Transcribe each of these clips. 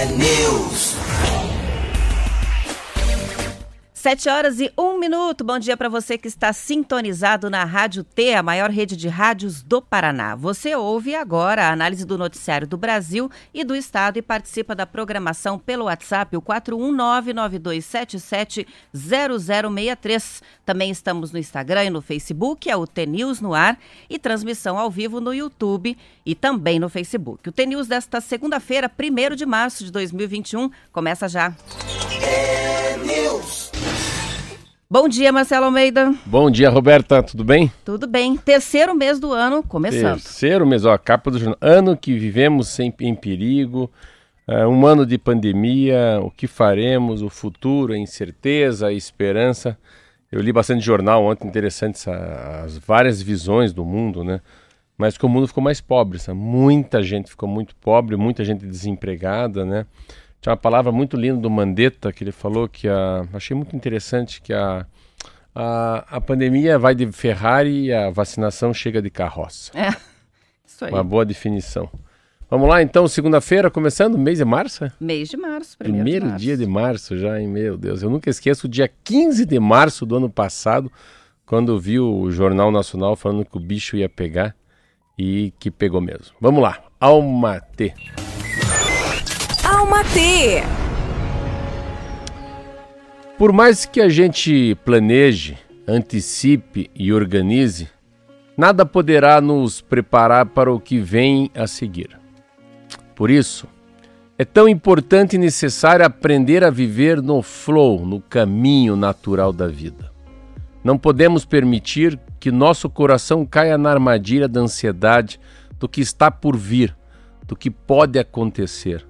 T-News. Sete horas e um minuto. Bom dia para você que está sintonizado na Rádio T, a maior rede de rádios do Paraná. Você ouve agora a análise do noticiário do Brasil e do Estado e participa da programação pelo WhatsApp, o 41992770063. Também estamos no Instagram e no Facebook, é o T News no ar e transmissão ao vivo no YouTube e também no Facebook. O T News desta segunda-feira, 1 de março de 2021, começa já. T-News. Bom dia, Marcelo Almeida. Bom dia, Roberta, tudo bem? Tudo bem. Terceiro mês do ano começando. Terceiro mês, ó, capa do jornal. Ano que vivemos sem, em perigo, é, um ano de pandemia, o que faremos, o futuro, a incerteza, a esperança. Eu li bastante jornal ontem, interessante as várias visões do mundo, né? Mas que o mundo ficou mais pobre, sabe? muita gente ficou muito pobre, muita gente desempregada, né? Tinha uma palavra muito linda do Mandetta que ele falou que a, achei muito interessante que a, a, a pandemia vai de Ferrari e a vacinação chega de carroça. É, isso aí. Uma boa definição. Vamos lá então, segunda-feira, começando, mês de março? é? Mês de março, primeiro, Primeiro de março. dia de março já, hein? Meu Deus, eu nunca esqueço o dia 15 de março do ano passado, quando vi o Jornal Nacional falando que o bicho ia pegar e que pegou mesmo. Vamos lá, Alma T. Alma T. Por mais que a gente planeje, antecipe e organize, nada poderá nos preparar para o que vem a seguir. Por isso, é tão importante e necessário aprender a viver no flow, no caminho natural da vida. Não podemos permitir que nosso coração caia na armadilha da ansiedade do que está por vir, do que pode acontecer,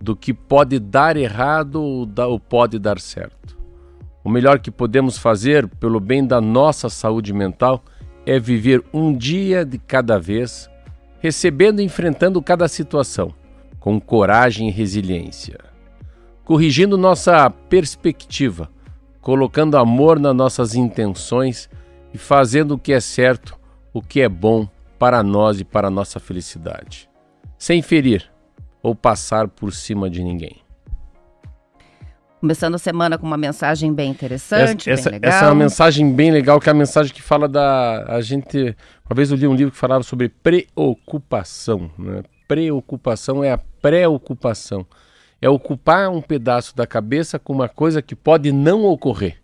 do que pode dar errado ou pode dar certo. O melhor que podemos fazer pelo bem da nossa saúde mental é viver um dia de cada vez, recebendo e enfrentando cada situação com coragem e resiliência, corrigindo nossa perspectiva, colocando amor nas nossas intenções e fazendo o que é certo, o que é bom para nós e para a nossa felicidade, sem ferir ou passar por cima de ninguém. Começando a semana com uma mensagem bem interessante, essa, bem legal. essa é uma mensagem bem legal, que é a mensagem que fala da. A gente. Uma vez eu li um livro que falava sobre preocupação. Né? Preocupação é a preocupação. É ocupar um pedaço da cabeça com uma coisa que pode não ocorrer.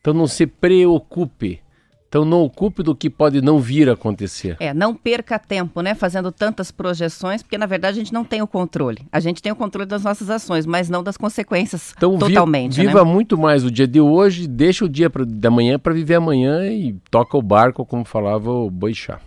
Então não se preocupe. Então não ocupe do que pode não vir a acontecer. É, não perca tempo, né, fazendo tantas projeções, porque na verdade a gente não tem o controle. A gente tem o controle das nossas ações, mas não das consequências Então totalmente, viva né? muito mais o dia de hoje, deixa o dia pra, da manhã para viver amanhã e toca o barco, como falava o Boixá.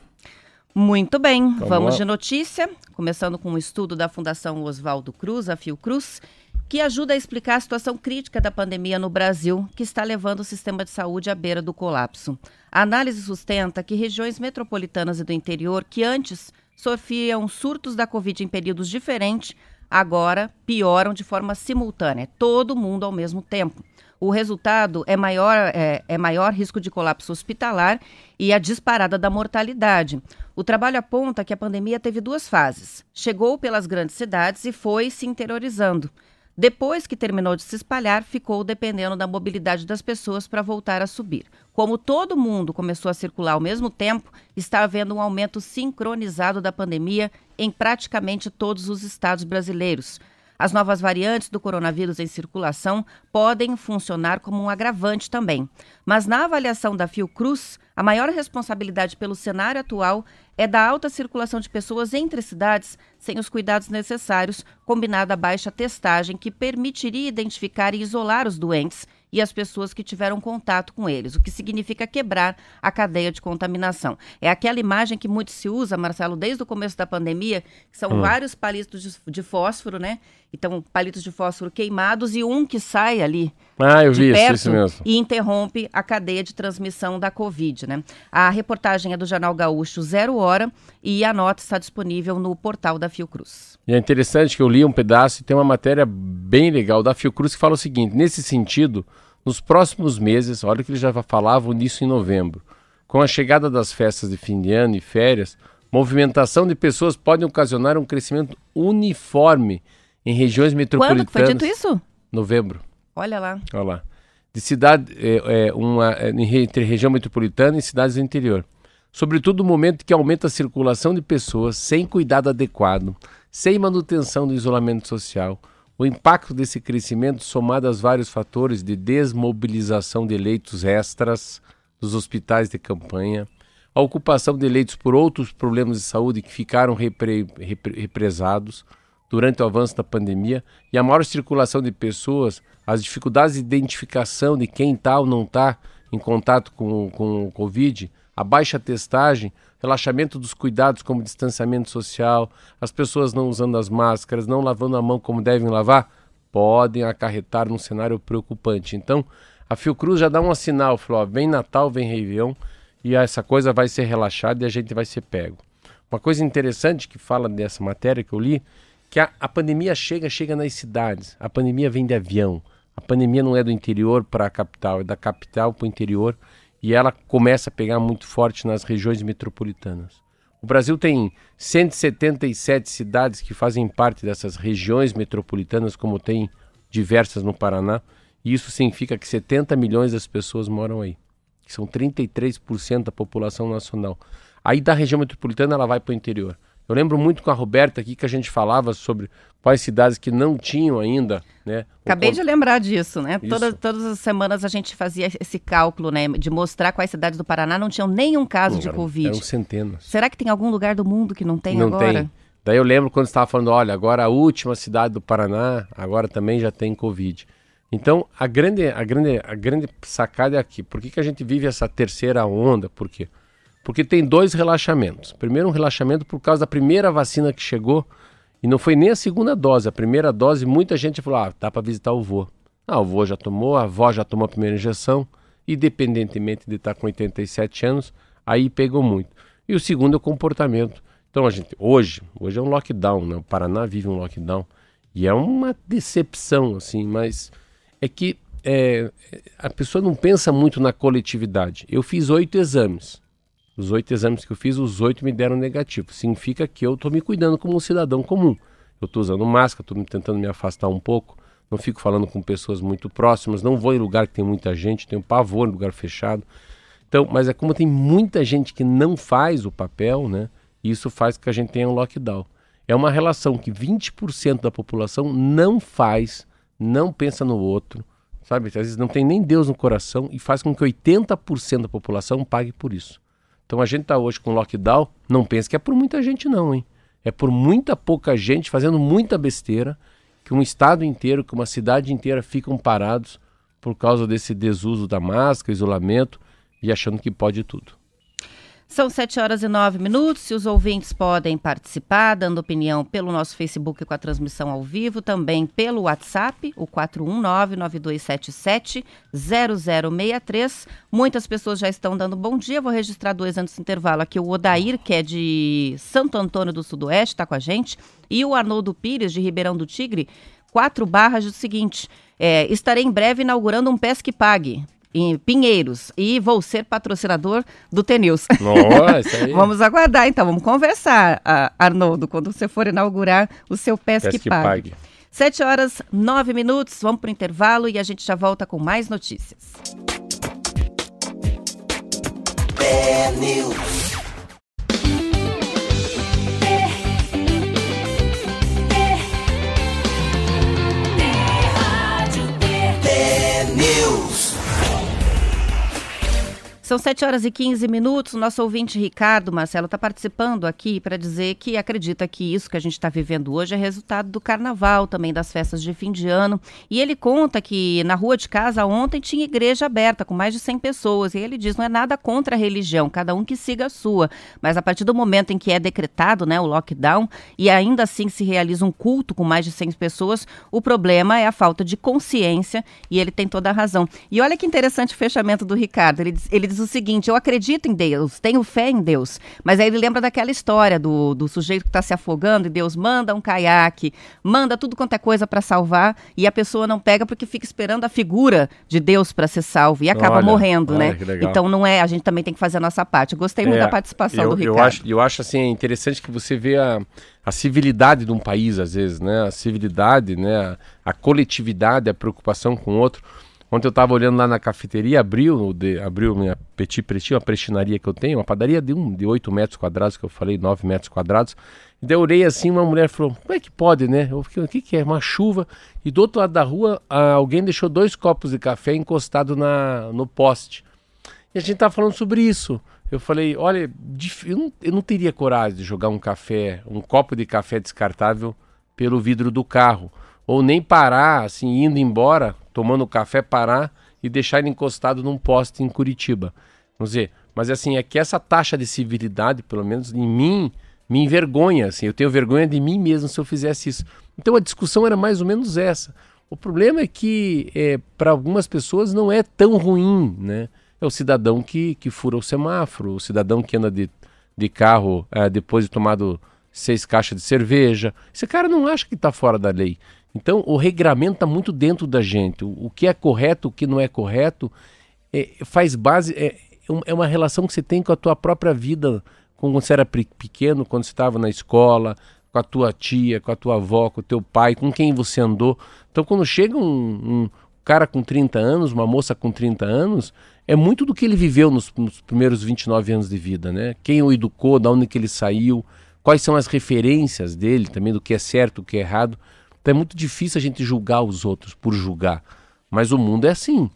Muito bem, vamos lá. de notícia, começando com um estudo da Fundação Oswaldo Cruz, a Fiocruz, que ajuda a explicar a situação crítica da pandemia no Brasil, que está levando o sistema de saúde à beira do colapso. A análise sustenta que regiões metropolitanas e do interior, que antes sofriam surtos da Covid em períodos diferentes, agora pioram de forma simultânea, todo mundo ao mesmo tempo. O resultado é maior, é, é maior risco de colapso hospitalar e a disparada da mortalidade. O trabalho aponta que a pandemia teve duas fases. Chegou pelas grandes cidades e foi se interiorizando. Depois que terminou de se espalhar, ficou dependendo da mobilidade das pessoas para voltar a subir. Como todo mundo começou a circular ao mesmo tempo, está havendo um aumento sincronizado da pandemia em praticamente todos os estados brasileiros. As novas variantes do coronavírus em circulação podem funcionar como um agravante também. Mas na avaliação da Fiocruz, a maior responsabilidade pelo cenário atual é da alta circulação de pessoas entre cidades sem os cuidados necessários, combinada a baixa testagem que permitiria identificar e isolar os doentes e as pessoas que tiveram contato com eles, o que significa quebrar a cadeia de contaminação. É aquela imagem que muito se usa, Marcelo, desde o começo da pandemia, que são hum. vários palitos de, de fósforo, né? Então, palitos de fósforo queimados e um que sai ali ah, eu vi isso, isso mesmo. e interrompe a cadeia de transmissão da Covid, né? A reportagem é do Jornal Gaúcho Zero Hora e a nota está disponível no portal da Fiocruz. E é interessante que eu li um pedaço e tem uma matéria bem legal da Fiocruz que fala o seguinte: nesse sentido, nos próximos meses, olha que eles já falavam nisso em novembro, com a chegada das festas de fim de ano e férias, movimentação de pessoas pode ocasionar um crescimento uniforme em regiões metropolitanas. Quando foi dito isso? Novembro. Olha lá. Olha lá. De cidade, é, é, uma, é, entre região metropolitana e cidades do interior. Sobretudo no momento que aumenta a circulação de pessoas sem cuidado adequado, sem manutenção do isolamento social. O impacto desse crescimento, somado aos vários fatores de desmobilização de leitos extras dos hospitais de campanha, a ocupação de leitos por outros problemas de saúde que ficaram repre, repre, represados, durante o avanço da pandemia e a maior circulação de pessoas, as dificuldades de identificação de quem está ou não está em contato com, com o Covid, a baixa testagem, relaxamento dos cuidados como distanciamento social, as pessoas não usando as máscaras, não lavando a mão como devem lavar, podem acarretar num cenário preocupante. Então, a Fiocruz já dá um sinal, falou, ó, vem Natal, vem Réveillon, e essa coisa vai ser relaxada e a gente vai ser pego. Uma coisa interessante que fala dessa matéria que eu li, que a, a pandemia chega, chega nas cidades. A pandemia vem de avião. A pandemia não é do interior para a capital, é da capital para o interior e ela começa a pegar muito forte nas regiões metropolitanas. O Brasil tem 177 cidades que fazem parte dessas regiões metropolitanas, como tem diversas no Paraná, e isso significa que 70 milhões das pessoas moram aí, que são 33% da população nacional. Aí da região metropolitana ela vai para o interior. Eu lembro muito com a Roberta aqui que a gente falava sobre quais cidades que não tinham ainda, né? Acabei de lembrar disso, né? Todas, todas as semanas a gente fazia esse cálculo, né? De mostrar quais cidades do Paraná não tinham nenhum caso não, de eram, Covid. Eram centenas. Será que tem algum lugar do mundo que não tem não agora? Tem. Daí eu lembro quando estava falando, olha, agora a última cidade do Paraná, agora também já tem Covid. Então, a grande, a grande, a grande sacada é aqui. Por que, que a gente vive essa terceira onda? Por quê? Porque tem dois relaxamentos. Primeiro, um relaxamento por causa da primeira vacina que chegou e não foi nem a segunda dose. A primeira dose, muita gente falou: ah, dá para visitar o vô. Ah, o vô já tomou, a avó já tomou a primeira injeção, independentemente de estar com 87 anos, aí pegou muito. E o segundo é o comportamento. Então, a gente, hoje, hoje é um lockdown, né? O Paraná vive um lockdown. E é uma decepção, assim, mas é que é, a pessoa não pensa muito na coletividade. Eu fiz oito exames. Os oito exames que eu fiz, os oito me deram negativo. Significa que eu estou me cuidando como um cidadão comum. Eu estou usando máscara, estou tentando me afastar um pouco, não fico falando com pessoas muito próximas, não vou em lugar que tem muita gente, tenho pavor em lugar fechado. Então, mas é como tem muita gente que não faz o papel, né? Isso faz com que a gente tenha um lockdown. É uma relação que 20% da população não faz, não pensa no outro, sabe? Às vezes não tem nem Deus no coração e faz com que 80% da população pague por isso. Então a gente está hoje com lockdown, não pensa que é por muita gente não, hein? É por muita pouca gente fazendo muita besteira que um estado inteiro, que uma cidade inteira ficam parados por causa desse desuso da máscara, isolamento e achando que pode tudo. São 7 horas e 9 minutos e os ouvintes podem participar, dando opinião pelo nosso Facebook com a transmissão ao vivo, também pelo WhatsApp, o 419-9277-0063. Muitas pessoas já estão dando bom dia, vou registrar dois antes do intervalo aqui. O Odair, que é de Santo Antônio do Sudoeste, está com a gente, e o Arnoldo Pires, de Ribeirão do Tigre, quatro barras do seguinte, é, estarei em breve inaugurando um Pesque Pague em Pinheiros e vou ser patrocinador do Teneus. Nossa, vamos aguardar então, vamos conversar, Arnoldo, quando você for inaugurar o seu Pesque, Pesque Pague. Sete horas, nove minutos, vamos para o intervalo e a gente já volta com mais notícias. São 7 horas e 15 minutos. Nosso ouvinte Ricardo Marcelo está participando aqui para dizer que acredita que isso que a gente está vivendo hoje é resultado do carnaval, também das festas de fim de ano. E ele conta que na rua de casa ontem tinha igreja aberta com mais de 100 pessoas. E ele diz: não é nada contra a religião, cada um que siga a sua. Mas a partir do momento em que é decretado né, o lockdown e ainda assim se realiza um culto com mais de 100 pessoas, o problema é a falta de consciência e ele tem toda a razão. E olha que interessante o fechamento do Ricardo. Ele diz, ele diz o seguinte: eu acredito em Deus, tenho fé em Deus. Mas aí ele lembra daquela história do, do sujeito que está se afogando e Deus manda um caiaque, manda tudo quanto é coisa para salvar e a pessoa não pega porque fica esperando a figura de Deus para ser salvo e acaba Olha, morrendo, olha né? Então não é, a gente também tem que fazer a nossa parte. Eu gostei muito É, da participação eu, do Ricardo. Eu acho, eu acho assim é interessante que você vê a, a civilidade de um país às vezes, né? A civilidade, né? A, a coletividade, a preocupação com o outro. Ontem eu estava olhando lá na cafeteria, abriu, de, abriu minha Petit Pretinho, uma prestinaria que eu tenho, uma padaria de um de 8 metros quadrados, que eu falei, 9 metros quadrados. E daí eu olhei assim, uma mulher falou, como é que pode, né? Eu fiquei, o que, que é? Uma chuva. E do outro lado da rua, alguém deixou dois copos de café encostado na, no poste. E a gente tava falando sobre isso. Eu falei, olha, eu não, eu não teria coragem de jogar um café, um copo de café descartável pelo vidro do carro. Ou nem parar, assim, indo embora, tomando café, parar e deixar ele encostado num poste em Curitiba. Vamos dizer, mas assim, é que essa taxa de civilidade, pelo menos em mim, me envergonha, assim, eu tenho vergonha de mim mesmo se eu fizesse isso. Então a discussão era mais ou menos essa. O problema é que é, para algumas pessoas não é tão ruim, né? É o cidadão que, que fura o semáforo, o cidadão que anda de, de carro eh, depois de tomado seis caixas de cerveja. Esse cara não acha que está fora da lei. Então o regramento está muito dentro da gente. O, o que é correto, o que não é correto, é, faz base. É, um- é uma relação que você tem com a tua própria vida, quando você era pe- pequeno, quando você estava na escola, com a tua tia, com a tua avó, com o teu pai, com quem você andou. Então, quando chega um, um cara com 30 anos, uma moça com 30 anos, é muito do que ele viveu nos, nos primeiros 29 anos de vida, né? Quem o educou, da onde que ele saiu, quais são as referências dele também, do que é certo, o que é errado. Então é muito difícil a gente julgar os outros por julgar. Mas o mundo é assim.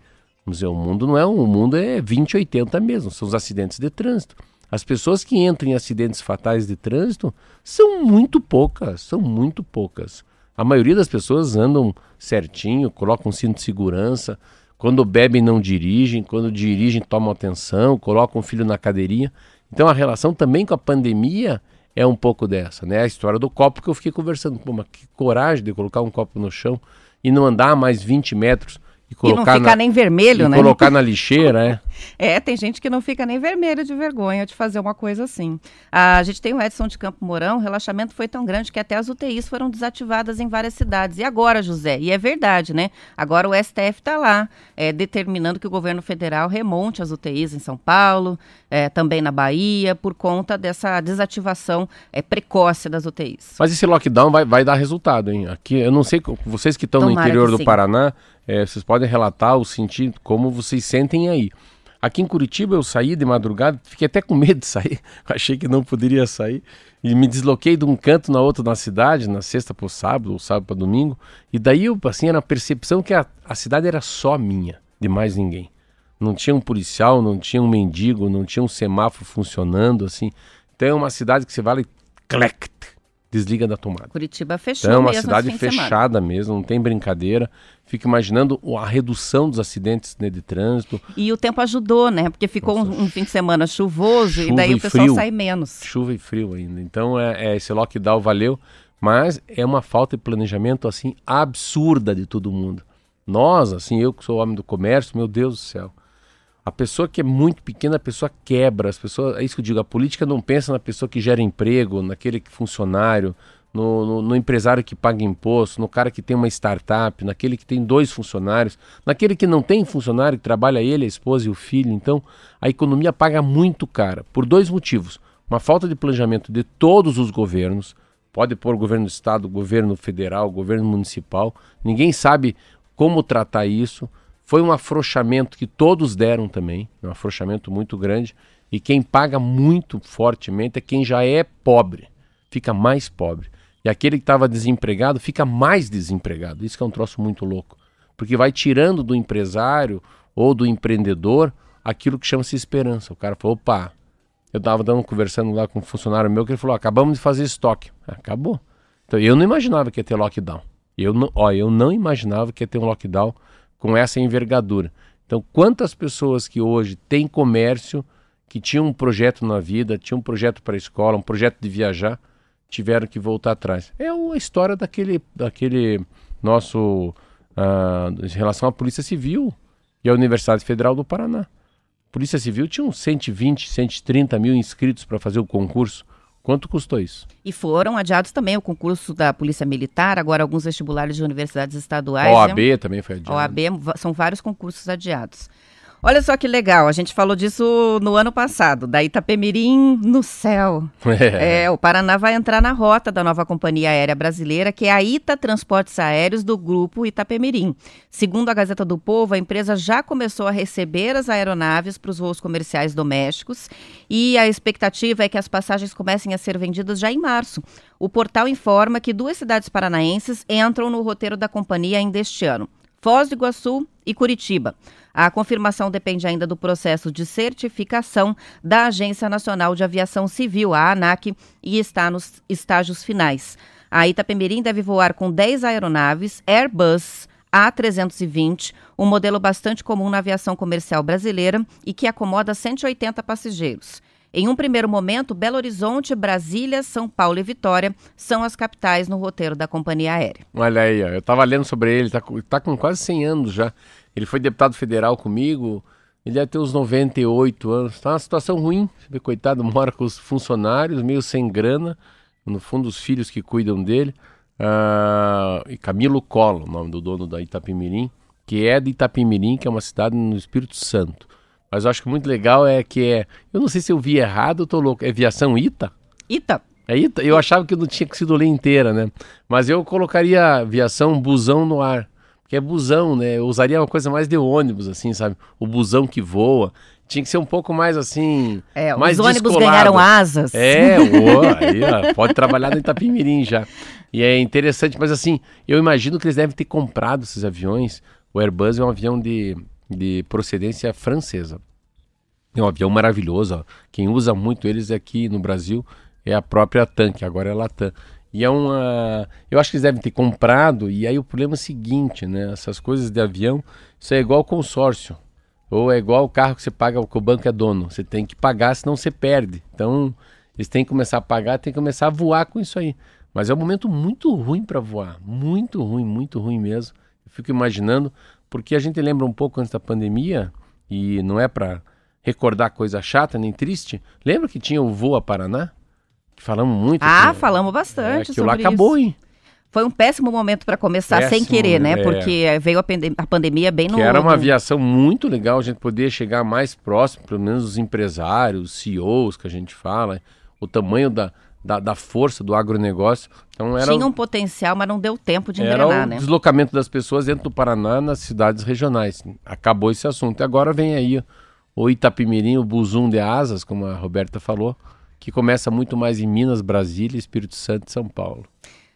Vamos dizer, o mundo não é um, o mundo é 20, 80 mesmo, são os acidentes de trânsito. As pessoas que entram em acidentes fatais de trânsito são muito poucas, são muito poucas. A maioria das pessoas andam certinho, colocam cinto de segurança, quando bebem não dirigem, quando dirigem tomam atenção, colocam o filho na cadeirinha. Então a relação também com a pandemia é um pouco dessa, né? A história do copo que eu fiquei conversando, pô, mas que coragem de colocar um copo no chão e não andar mais 20 metros e E não colocar fica na, nem vermelho, né? colocar na lixeira, é. É, tem gente que não fica nem vermelho de vergonha de fazer uma coisa assim. A gente tem o Edson de Campo Mourão, o relaxamento foi tão grande que até as UTIs foram desativadas em várias cidades. E agora, José? E é verdade, né? Agora o STF está lá, é, determinando que o governo federal remonte as UTIs em São Paulo, é, também na Bahia, por conta dessa desativação é, precoce das UTIs. Mas esse lockdown vai, vai dar resultado, hein? Aqui, eu não sei, vocês que estão no interior do. Paraná, eh, vocês podem relatar o sentido, como vocês sentem aí. Aqui em Curitiba eu saí de madrugada, fiquei até com medo de sair, achei que não poderia sair, e me desloquei de um canto na outro na cidade, na sexta para o sábado, ou sábado para domingo, e daí eu, assim, era a percepção que a, a cidade era só minha, de mais ninguém. Não tinha um policial, não tinha um mendigo, não tinha um semáforo funcionando, assim. Então é uma cidade que você vai lá e clec, desliga da tomada. Curitiba fechou Então é uma mesmo cidade fechada mesmo, não tem brincadeira. Fico imaginando a redução dos acidentes né, de trânsito, E o tempo ajudou, né? Porque ficou um, um fim de semana chuvoso e daí e o pessoal frio. sai menos. chuva e frio ainda. Então é, é, esse lockdown valeu, mas é uma falta de planejamento assim absurda de todo mundo. Nós, assim, eu que sou homem do comércio, meu Deus do céu. A pessoa que é muito pequena, a pessoa quebra. As pessoas, é isso que eu digo, a política não pensa na pessoa que gera emprego, naquele que funcionário, no, no- no empresário que paga imposto, no cara que tem uma startup, naquele que tem dois funcionários, naquele que não tem funcionário, que trabalha ele, a esposa e o filho. Então, a economia paga muito cara, por dois motivos. Uma falta de planejamento de todos os governos, pode pôr governo do estado, governo federal, governo municipal, ninguém sabe como tratar isso. Foi um afrouxamento que todos deram também, um afrouxamento muito grande, e quem paga muito fortemente é quem já é pobre, fica mais pobre. E aquele que estava desempregado fica mais desempregado. Isso que é um troço muito louco. Porque vai tirando do empresário ou do empreendedor aquilo que chama-se esperança. O cara falou, opa, eu estava dando, conversando lá com um funcionário meu que ele falou, acabamos de fazer estoque. Acabou. Então eu não imaginava que ia ter lockdown. Eu não, ó, eu não imaginava que ia ter um lockdown com essa envergadura. Então, quantas pessoas que hoje têm comércio, que tinham um projeto na vida, tinham um projeto para a escola, um projeto de viajar, tiveram que voltar atrás. É a história daquele, daquele nosso. Uh, em relação à Polícia Civil e à Universidade Federal do Paraná. A Polícia Civil tinha uns 120, 130 mil inscritos para fazer o concurso. Quanto custou isso? E foram adiados também o concurso da Polícia Militar, agora alguns vestibulares de universidades estaduais. OAB é um... também foi adiado. OAB, são vários concursos adiados. Olha só que legal, a gente falou disso no ano passado, da Itapemirim no céu. É. é. o Paraná vai entrar na rota da nova companhia aérea brasileira, que é a Ita Transportes Aéreos do grupo Itapemirim. Segundo a Gazeta do Povo, a empresa já começou a receber as aeronaves para os voos comerciais domésticos e a expectativa é que as passagens comecem a ser vendidas já em março. O portal informa que duas cidades paranaenses entram no roteiro da companhia ainda este ano: Foz do Iguaçu e Curitiba. A confirmação depende ainda do processo de certificação da Agência Nacional de Aviação Civil, a ANAC, e está nos estágios finais. A Itapemirim deve voar com 10 aeronaves Airbus A320, um modelo bastante comum na aviação comercial brasileira e que acomoda 180 passageiros. Em um primeiro momento, Belo Horizonte, Brasília, São Paulo e Vitória são as capitais no roteiro da companhia aérea. Olha aí, eu estava lendo sobre ele, está tá com quase 100 anos já. Ele foi deputado federal comigo, ele deve ter uns 98 anos. Tá uma situação ruim, coitado, mora com os funcionários, meio sem grana, no fundo os filhos que cuidam dele. Ah, e Camilo Colo, o nome do dono da Itapimirim, que é de Itapimirim, que é uma cidade no Espírito Santo. Mas eu acho que muito legal é que é. Eu não sei se eu vi errado, eu tô louco. É viação Ita? Ita. É Ita? Eu achava que não tinha que sido ler inteira, né? Mas eu colocaria viação busão no ar que é busão, né? Eu usaria uma coisa mais de ônibus, assim, sabe? O busão que voa. Tinha que ser um pouco mais assim. É, mais os ônibus descolado. ganharam asas. É, o, aí, ó, pode trabalhar no Itapimirim já. E é interessante, mas assim, eu imagino que eles devem ter comprado esses aviões. O Airbus é um avião de, de procedência francesa. É um avião maravilhoso. Ó. Quem usa muito eles aqui no Brasil é a própria TAM, que agora é a Latam. E é uma. Eu acho que eles devem ter comprado, e aí o problema é o seguinte, né? Essas coisas de avião, isso é igual consórcio. Ou é igual o carro que você paga, que o banco é dono. Você tem que pagar, senão você perde. Então, eles têm que começar a pagar, tem que começar a voar com isso aí. Mas é um momento muito ruim para voar. Muito ruim, muito ruim mesmo. Eu fico imaginando, porque a gente lembra um pouco antes da pandemia, e não é para recordar coisa chata nem triste. Lembra que tinha o voo a Paraná? Falamos muito. Ah, falamos bastante. É, aquilo lá acabou, hein? Foi um péssimo momento para começar péssimo, sem querer, né? É. Porque veio a, a, pandemia bem no. Que era uma aviação muito legal, a gente poder chegar mais próximo, pelo menos os empresários, CEOs que a gente fala, o tamanho da, da, da, força do agronegócio. Então era, Tinha um potencial, mas não deu tempo de engrenar, era o né? deslocamento das pessoas dentro do Paraná nas cidades regionais. Acabou esse assunto. E agora vem aí o Itapimirim, o Buzum de Asas, como a Roberta falou que começa muito mais em Minas, Brasília, Espírito Santo e São Paulo.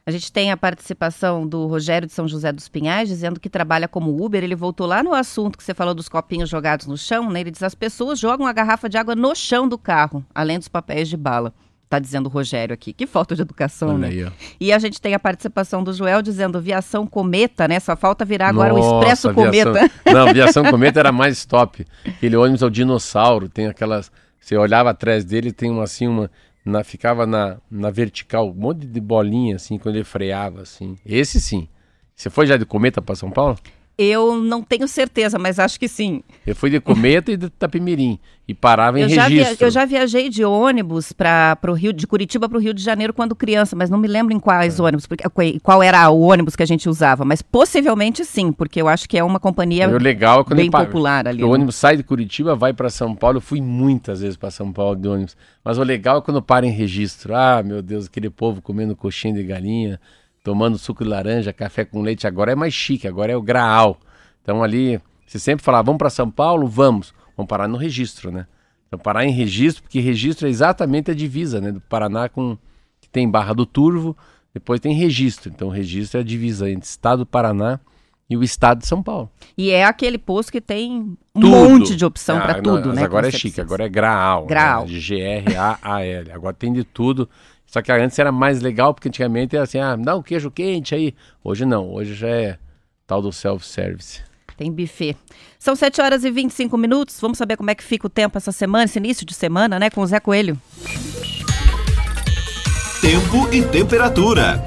A gente tem a participação do Rogério de São José dos Pinhais, dizendo que trabalha como Uber. Ele voltou lá no assunto que você falou dos copinhos jogados no chão, né? Ele diz as pessoas jogam a garrafa de água no chão do carro, além dos papéis de bala. Tá dizendo o Rogério aqui. Que falta de educação, Olha né? Aí, e a gente tem a participação do Joel dizendo viação cometa, né? Só falta virar agora Nossa, o expresso aviação... cometa. Não, viação cometa era mais top. Aquele ônibus é o dinossauro, tem aquelas você olhava atrás dele, tem uma assim, uma. Na, ficava na, na vertical, um monte de bolinha, assim, quando ele freava, assim. Esse sim. Você foi já de cometa para São Paulo? Eu não tenho certeza, mas acho que sim. Eu fui de Cometa e de Tapimirim e parava em eu registro. Já eu já viajei de ônibus para o Rio de Curitiba para o Rio de Janeiro quando criança, mas não me lembro em quais é. ônibus, porque, qual era o ônibus que a gente usava, mas possivelmente sim, porque eu acho que é uma companhia legal é bem popular ali. O né? ônibus sai de Curitiba, vai para São Paulo. Eu fui muitas vezes para São Paulo de ônibus, mas o legal é quando para em registro. Ah, meu Deus, aquele povo comendo coxinha de galinha tomando suco de laranja, café com leite, agora é mais chique, agora é o graal. Então ali, você sempre falava, vamos para São Paulo? Vamos. Vamos parar no registro, né? Então parar em registro, porque registro é exatamente a divisa, né? Do Paraná com... que tem Barra do Turvo, depois tem registro. Então registro é a divisa entre Estado do Paraná e o estado de São Paulo. E é aquele posto que tem um tudo. monte de opção ah, para tudo, né? Agora é chique, agora é Graal. Graal. Né? G-R-A-A-L. Agora tem de tudo. Só que antes era mais legal, porque antigamente era assim, ah, dá um queijo quente aí. Hoje não, hoje já é tal do self-service. Tem buffet. São 7 horas e 25 minutos. Vamos saber como é que fica o tempo essa semana, esse início de semana, né, com o Zé Coelho. Tempo e temperatura.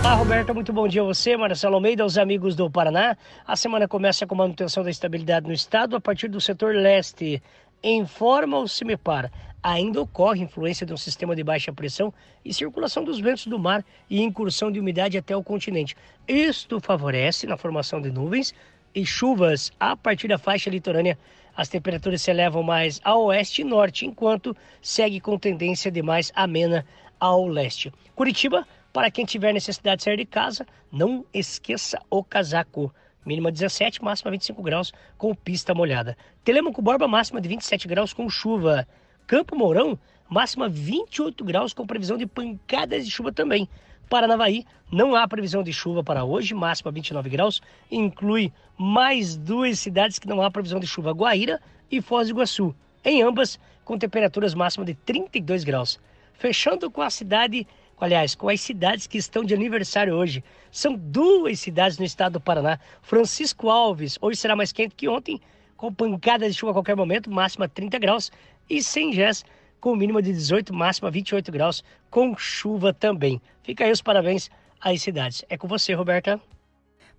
Olá, Roberta, muito bom dia a você, Marcelo Almeida, aos amigos do Paraná. A semana começa com manutenção da estabilidade no estado a partir do setor leste. Informa o CIMEPAR ainda ocorre influência de um sistema de baixa pressão e circulação dos ventos do mar e incursão de umidade até o continente. Isto favorece na formação de nuvens e chuvas a partir da faixa litorânea. As temperaturas se elevam mais ao oeste e norte, enquanto segue com tendência de mais amena ao leste. Curitiba, para quem tiver necessidade de sair de casa, não esqueça o casaco. Mínima 17, máxima 25 graus com pista molhada. Telemaco Borba, máxima de 27 graus com chuva. Campo Mourão, máxima 28 graus com previsão de pancadas de chuva também. Paranavaí, não há previsão de chuva para hoje, máxima 29 graus. Inclui mais duas cidades que não há previsão de chuva, Guaíra e Foz do Iguaçu. Em ambas, com temperaturas máximas de 32 graus. Fechando com a cidade, aliás, com as cidades que estão de aniversário hoje. São duas cidades no estado do Paraná. Francisco Alves, hoje será mais quente que ontem, com pancadas de chuva a qualquer momento, máxima 30 graus e sem Gés com mínima de 18, máxima 28 graus, com chuva também. Fica aí os parabéns às cidades. É com você, Roberta.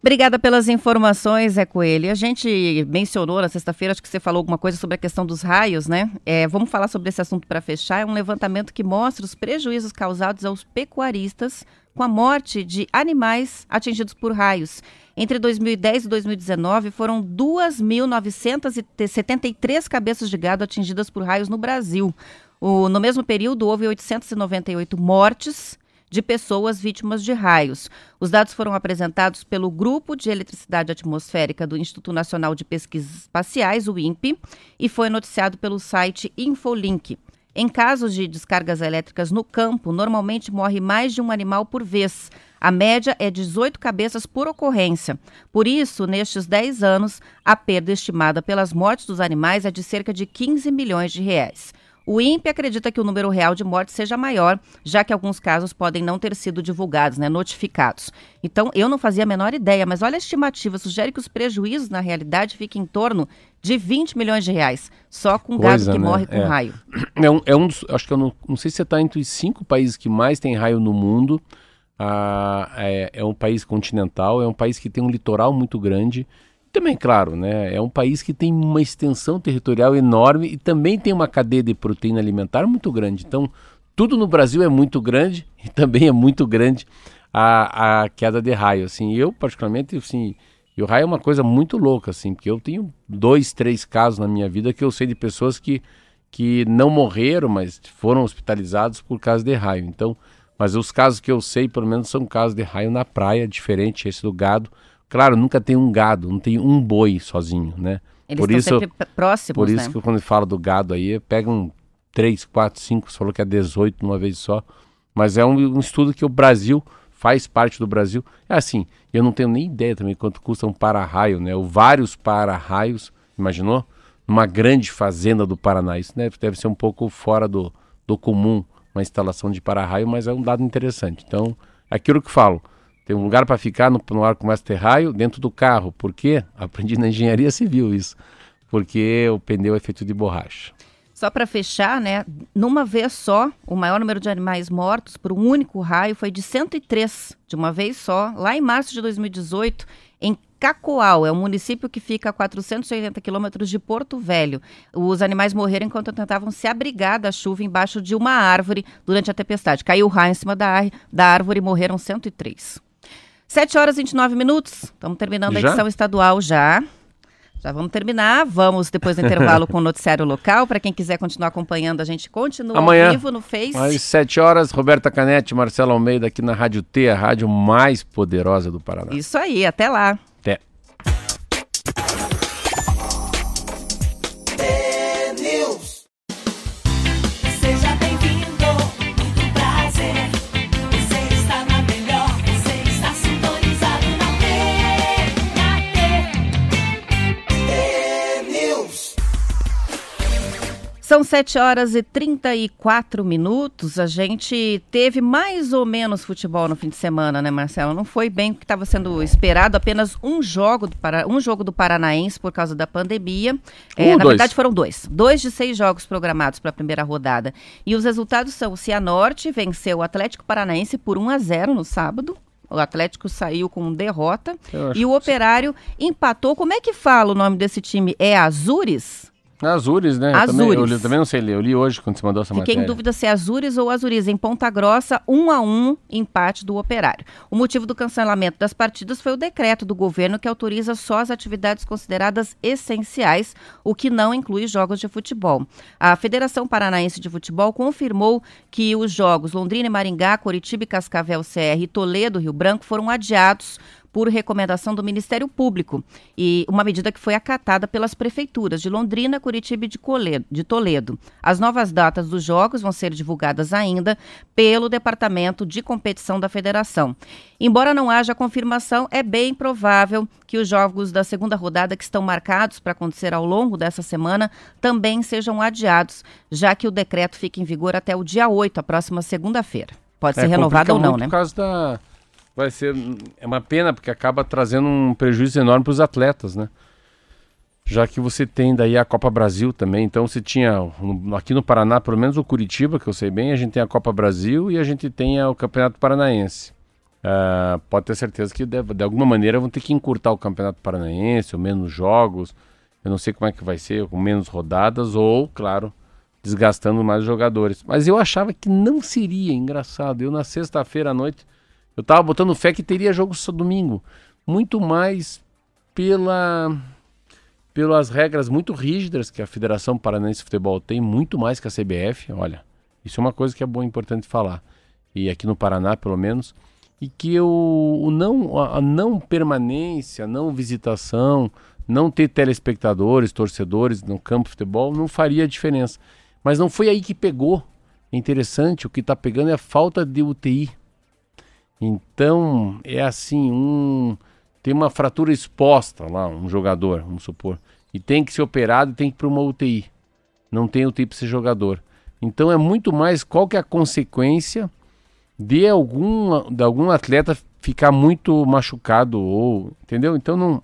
Obrigada pelas informações, Zé Coelho. A gente mencionou na sexta-feira, acho que você falou alguma coisa sobre a questão dos raios, né? É, vamos falar sobre esse assunto para fechar. É um levantamento que mostra os prejuízos causados aos pecuaristas com a morte de animais atingidos por raios. Entre 2010 e 2019, foram 2.973 cabeças de gado atingidas por raios no Brasil. O, no mesmo período, houve 898 mortes de pessoas vítimas de raios. Os dados foram apresentados pelo Grupo de Eletricidade Atmosférica do Instituto Nacional de Pesquisas Espaciais, o INPE, e foi noticiado pelo site Infolink. Em casos de descargas elétricas no campo, normalmente morre mais de um animal por vez. A média é 18 cabeças por ocorrência. Por isso, nestes 10 anos, a perda estimada pelas mortes dos animais é de cerca de 15 milhões de reais. O INPE acredita que o número real de mortes seja maior, já que alguns casos podem não ter sido divulgados, né, notificados. Então, eu não fazia a menor ideia, mas olha a estimativa, sugere que os prejuízos, na realidade, fiquem em torno de 20 milhões de reais, só com Coisa, gado que né? morre com é. raio. É um, é um dos, acho que eu não, não sei se você está entre os cinco países que mais tem raio no mundo. Ah, é, é, um país continental, é um país que tem um litoral muito grande. Também, claro, né, é um país que tem uma extensão territorial enorme e também tem uma cadeia de proteína alimentar muito grande. Então, tudo no Brasil é muito grande e também é muito grande a, a queda de raio. Assim, eu, particularmente, assim, e o raio é uma coisa muito louca, assim, porque eu tenho dois, três casos na minha vida que eu sei de pessoas que, que não morreram, mas foram hospitalizados por causa de raio. Então, mas os casos que eu sei, pelo menos, são casos de raio na praia, diferente esse do gado. Claro, nunca tem um gado, não tem um boi sozinho, né? Eles por isso, próximos, Por isso né? que quando fala do gado aí, pegam 3, 4, 5, você falou que é 18 numa vez só. Mas é um, um estudo que o Brasil faz parte do Brasil. É assim, eu não tenho nem ideia também quanto custa um para-raio, né? Ou vários para-raios, imaginou? Numa grande fazenda do Paraná. Isso deve, deve ser um pouco fora do, do comum uma instalação de para-raio, mas é um dado interessante. Então, é aquilo que falo, tem um lugar para ficar no, no ar com mais raio dentro do carro. Por quê? Aprendi na engenharia civil isso. Porque o pneu é feito de borracha. Só para fechar, né? Numa vez só, o maior número de animais mortos por um único raio foi de 103, de uma vez só, lá em março de 2018, em Cacoal, é um município que fica a 480 quilômetros de Porto Velho. Os animais morreram enquanto tentavam se abrigar da chuva embaixo de uma árvore durante a tempestade. Caiu o raio em cima da, da árvore e morreram 103. 7 horas e 29 minutos. Estamos terminando já? a edição estadual já. Já vamos terminar. Vamos depois do intervalo com o noticiário local. Para quem quiser continuar acompanhando, a gente continua Amanhã, ao vivo no Face. Às 7 horas, Roberta Canete, Marcelo Almeida aqui na Rádio T, a rádio mais poderosa do Paraná. Isso aí, até lá. São 7 horas e 34 minutos. A gente teve mais ou menos futebol no fim de semana, né, Marcelo? Não foi bem o que estava sendo esperado, apenas um jogo do, para... um jogo do Paranaense por causa da pandemia. É, na dois. verdade, foram dois. Dois de seis jogos programados para a primeira rodada. E os resultados são: o Cianorte venceu o Atlético Paranaense por 1 a 0 no sábado. O Atlético saiu com derrota. E o Operário empatou. Como é que fala o nome desse time? É Azures? Azures, né? Azures. Eu também, eu, li, também não sei ler, eu li hoje quando você mandou essa Fiquei matéria. Fiquei em dúvida se é Azures ou Azures. Em Ponta Grossa, um a um, empate do operário. O motivo do cancelamento das partidas foi o decreto do governo que autoriza só as atividades consideradas essenciais, o que não inclui jogos de futebol. A Federação Paranaense de Futebol confirmou que os jogos Londrina e Maringá, Coritiba e Cascavel CR e Toledo, Rio Branco foram adiados por recomendação do Ministério Público e uma medida que foi acatada pelas prefeituras de Londrina, Curitiba e de Toledo. As novas datas dos jogos vão ser divulgadas ainda pelo Departamento de Competição da Federação. Embora não haja confirmação, é bem provável que os jogos da segunda rodada que estão marcados para acontecer ao longo dessa semana também sejam adiados, já que o decreto fica em vigor até o dia 8, a próxima segunda-feira. Pode é, ser renovado ou não, né? Por causa da vai ser é uma pena porque acaba trazendo um prejuízo enorme para os atletas, né? Já que você tem daí a Copa Brasil também, então se tinha aqui no Paraná, pelo menos o Curitiba, que eu sei bem, a gente tem a Copa Brasil e a gente tem o Campeonato Paranaense. Uh, pode ter certeza que de, de, alguma maneira vão ter que encurtar o Campeonato Paranaense, ou menos jogos. Eu não sei como é que vai ser, com menos rodadas, ou, claro, desgastando mais jogadores. Mas eu achava que não seria engraçado. Eu na sexta-feira à noite eu tava botando fé que teria jogo só domingo. Muito mais pela pelas regras muito rígidas que a Federação Paranaense de Futebol tem, muito mais que a CBF, olha. Isso é uma coisa que é bom importante falar. E aqui no Paraná, pelo menos, e que o, o não a não permanência, não visitação, não ter telespectadores, torcedores no campo de futebol não faria diferença. Mas não foi aí que pegou. É interessante, o que está pegando é a falta de UTI. Então, é assim, um tem uma fratura exposta lá, um jogador, vamos supor, e tem que ser operado e tem que ir para uma UTI. Não tem UTI para ser jogador. Então é muito mais qual que é a consequência de algum, de algum atleta ficar muito machucado ou, entendeu? Então não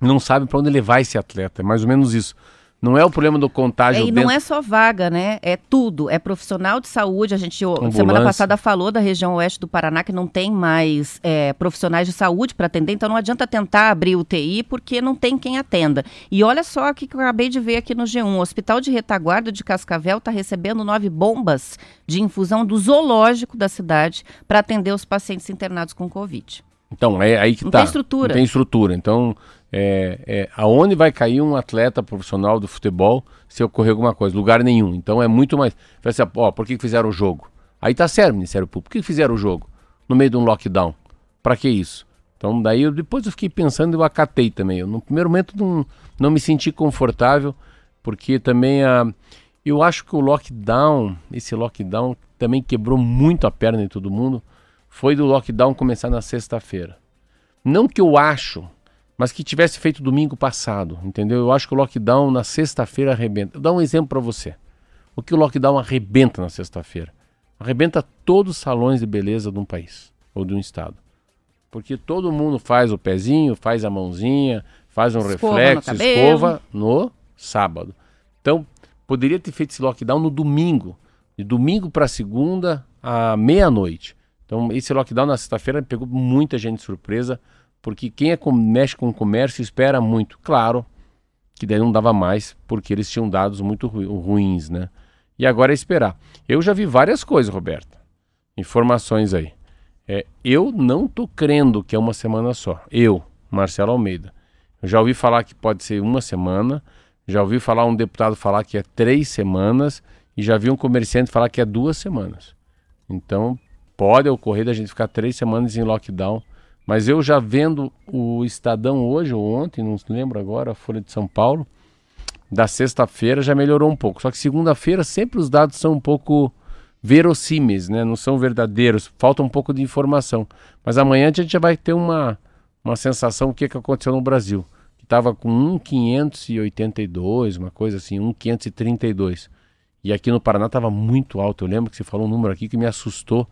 não sabe para onde levar esse atleta, é mais ou menos isso. Não é o problema do contágio. É, e não é só vaga, né? É tudo. É profissional de saúde. A gente Ambulância. semana passada falou da região oeste do Paraná que não tem mais é, profissionais de saúde para atender. Então não adianta tentar abrir UTI porque não tem quem atenda. E olha só o que eu acabei de ver aqui no G1. O Hospital de Retaguarda de Cascavel está recebendo nove bombas de infusão do zoológico da cidade para atender os pacientes internados com Covid. Então, é aí que não tá. Tem estrutura. Não tem estrutura. Então, é, é, aonde vai cair um atleta profissional do futebol se ocorrer alguma coisa? Lugar nenhum. Então é muito mais. Assim, ó, por que fizeram o jogo? Aí tá certo, Ministério Público. Por que fizeram o jogo? No meio de um lockdown. Para que isso? Então daí eu, depois eu fiquei pensando e eu acatei também. Eu, no primeiro momento não, não me senti confortável, porque também a, eu acho que o lockdown, esse lockdown também quebrou muito a perna em todo mundo. Foi do lockdown começar na sexta-feira. Não que eu acho mas que tivesse feito domingo passado, entendeu? Eu acho que o lockdown na sexta-feira arrebenta. Vou dar um exemplo para você. O que o lockdown arrebenta na sexta-feira? Arrebenta todos os salões de beleza de um país ou de um estado. Porque todo mundo faz o pezinho, faz a mãozinha, faz um escova reflexo, no escova no sábado. Então, poderia ter feito esse lockdown no domingo, de domingo para segunda à meia-noite. Então, esse lockdown na sexta-feira pegou muita gente de surpresa porque quem é, mexe com o comércio espera muito. Claro que daí não dava mais, porque eles tinham dados muito ru ruins, né? E agora é esperar. Eu já vi várias coisas, Roberta. Informações aí. É, eu não tô crendo que é uma semana só. Eu, Marcelo Almeida. Eu já ouvi falar que pode ser uma semana, já ouvi falar um deputado falar que é três semanas e já vi um comerciante falar que é duas semanas. Então pode ocorrer da gente ficar três semanas em lockdown mas eu já vendo o Estadão hoje ou ontem, não lembro agora, a Folha de São Paulo, da sexta-feira já melhorou um pouco. Só que segunda-feira sempre os dados são um pouco verossímeis, né? Não são verdadeiros, falta um pouco de informação. Mas amanhã a gente já vai ter uma, uma sensação do que, que aconteceu no Brasil. Que estava com 1,582, uma coisa assim, 1,532. E aqui no Paraná estava muito alto. Eu lembro que você falou um número aqui que me assustou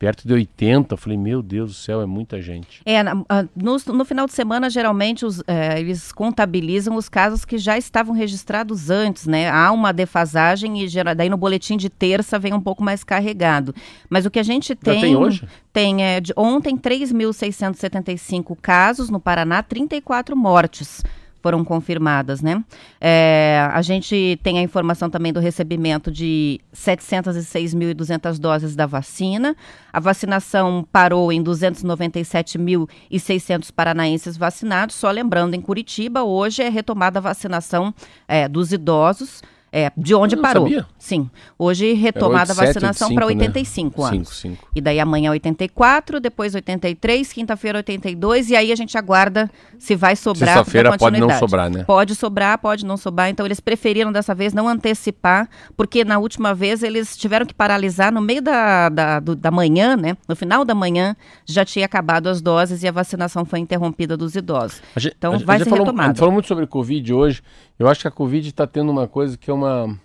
perto de 80. Eu falei, meu Deus do céu, é muita gente. É, no, no final de semana, geralmente, os, é, eles contabilizam os casos que já estavam registrados antes, né? Há uma defasagem e gera, daí no boletim de terça vem um pouco mais carregado. Mas o que a gente tem. Já tem hoje? Tem, é, de, ontem, 3.675 casos no Paraná, 34 mortes foram confirmadas, né? É, a gente tem a informação também do recebimento de 706.200 doses da vacina. A vacinação parou em 297.600 paranaenses vacinados. Só lembrando, em Curitiba, hoje é retomada a vacinação é, dos idosos. É, de onde parou. Sabia. Sim. Hoje retomada a vacinação para 85 né? anos. 5, 5. E daí amanhã 84, depois 83, quinta-feira 82 e aí a gente aguarda se vai sobrar. Sexta-feira pode não sobrar, né? Pode sobrar, pode não sobrar. Então eles preferiram dessa vez não antecipar, porque na última vez eles tiveram que paralisar no meio da, da, do, da manhã, né? No final da manhã já tinha acabado as doses e a vacinação foi interrompida dos idosos. Gente, então a vai ser falou, retomado. A gente falou muito sobre Covid hoje. Eu acho que a Covid está tendo uma coisa que é uma.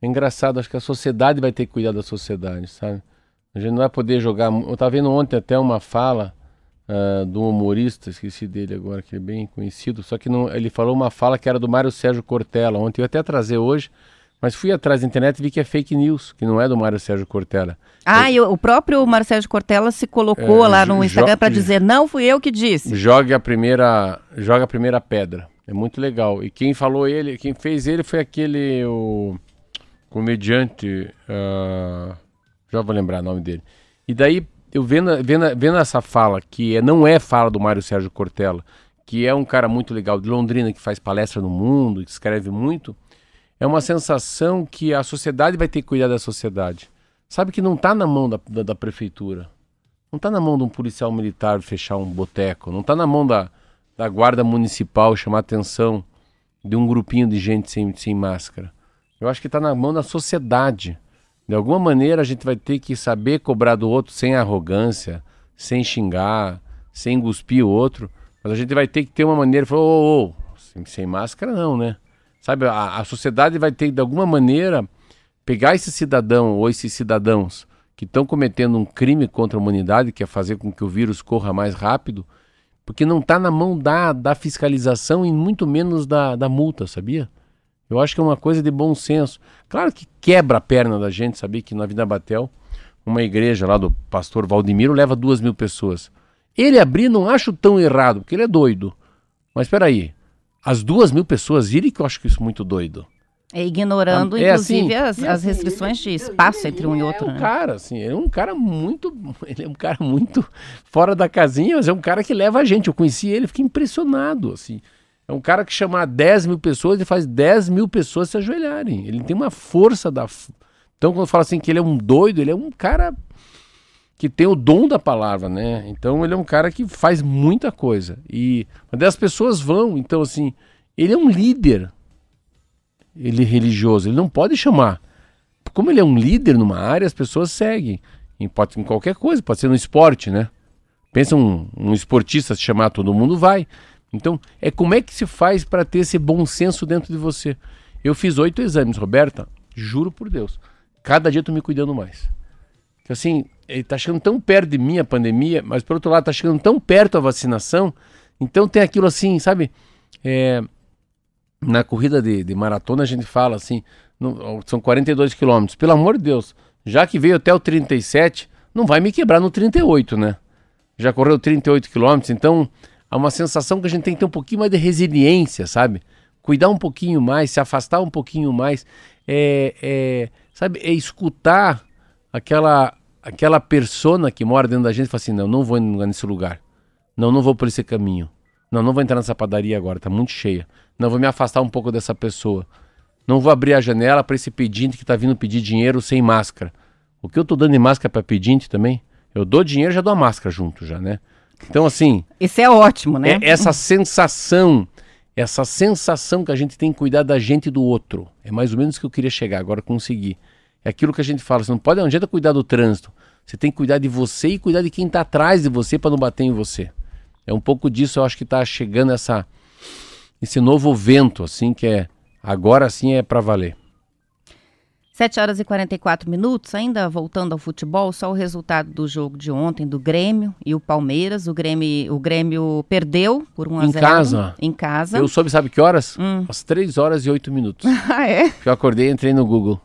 É engraçado, acho que a sociedade vai ter que cuidar da sociedade, sabe? A gente não vai poder jogar. Eu estava vendo ontem até uma fala uh, do humorista, esqueci dele agora, que é bem conhecido, só que não, ele falou uma fala que era do Mário Sérgio Cortella. Ontem eu ia até trazer hoje, mas fui atrás da internet e vi que é fake news, que não é do Mário Sérgio Cortella. Ah, eu, e o próprio Mário Sérgio Cortella se colocou é, lá no Instagram para dizer: não fui eu que disse. Jogue a primeira, joga a primeira pedra. É muito legal. E quem falou ele, quem fez ele foi aquele o comediante, uh, já vou lembrar o nome dele. E daí eu vendo, vendo, vendo essa fala que é, não é fala do Mário Sérgio Cortella, que é um cara muito legal de Londrina que faz palestra no mundo, que escreve muito, é uma sensação que a sociedade vai ter que cuidar da sociedade. Sabe que não está na mão da, da, da prefeitura, não está na mão de um policial militar fechar um boteco, não está na mão da da guarda municipal chamar atenção de um grupinho de gente sem, sem máscara. Eu acho que está na mão da sociedade. De alguma maneira a gente vai ter que saber cobrar do outro sem arrogância, sem xingar, sem cuspir o outro. Mas a gente vai ter que ter uma maneira, falar, ô, ô, sem, sem máscara não, né? Sabe, a, a sociedade vai ter de alguma maneira pegar esse cidadão ou esses cidadãos que estão cometendo um crime contra a humanidade, que é fazer com que o vírus corra mais rápido, porque não está na mão da, da fiscalização e muito menos da, da multa, sabia? Eu acho que é uma coisa de bom senso. Claro que quebra a perna da gente, sabia que na Vida Batel, uma igreja lá do pastor Valdemiro leva duas mil pessoas. Ele abrir não acho tão errado, porque ele é doido. Mas espera aí, as duas mil pessoas irem que eu acho que isso é muito doido. É ignorando, é, inclusive, assim, as, as assim, restrições de espaço entre um e outro. É um né? cara, assim, é um cara muito. Ele é um cara muito fora da casinha, mas é um cara que leva a gente. Eu conheci ele, fiquei impressionado, assim. É um cara que chama 10 mil pessoas e faz 10 mil pessoas se ajoelharem. Ele tem uma força da. Então, quando fala assim que ele é um doido, ele é um cara que tem o dom da palavra, né? Então, ele é um cara que faz muita coisa. E as pessoas vão, então, assim, ele é um líder ele é religioso, ele não pode chamar. Como ele é um líder numa área, as pessoas seguem. Em, pode, em qualquer coisa, pode ser no esporte, né? Pensa um, um esportista se chamar, todo mundo vai. Então, é como é que se faz para ter esse bom senso dentro de você? Eu fiz oito exames, Roberta, juro por Deus. Cada dia eu tô me cuidando mais. Que assim, ele tá chegando tão perto de mim a pandemia, mas por outro lado, tá chegando tão perto a vacinação. Então tem aquilo assim, sabe? É, na corrida de, de maratona a gente fala assim, no, são 42 quilômetros. Pelo amor de Deus, já que veio até o 37, não vai me quebrar no 38, né? Já correu 38 quilômetros, então há uma sensação que a gente tem que ter um pouquinho mais de resiliência, sabe? Cuidar um pouquinho mais, se afastar um pouquinho mais, é, é sabe? É escutar aquela aquela persona que mora dentro da gente e fala assim, não, não vou nesse lugar. Não, não vou por esse caminho. Não, não vou entrar nessa padaria agora, tá muito cheia. Não, vou me afastar um pouco dessa pessoa. Não vou abrir a janela para esse pedinte que está vindo pedir dinheiro sem máscara. O que eu estou dando de máscara para pedinte também? Eu dou dinheiro já dou a máscara junto já, né? Então assim... Isso é ótimo, né? É essa sensação, essa sensação que a gente tem que cuidar da gente e do outro. É mais ou menos que eu queria chegar, agora consegui. É aquilo que a gente fala, você não pode, não adianta cuidar do trânsito. Você tem que cuidar de você e cuidar de quem está atrás de você para não bater em você. É um pouco disso, eu acho que está chegando essa esse novo vento, assim, que é agora sim é para valer. 7 horas e 44 minutos, ainda voltando ao futebol, só o resultado do jogo de ontem do Grêmio e o Palmeiras. O Grêmio, o Grêmio perdeu por 1 a Em 0 casa? Em casa. Eu soube, sabe que horas? Hum. Às 3 horas e 8 minutos. Ah, é? eu acordei e entrei no Google.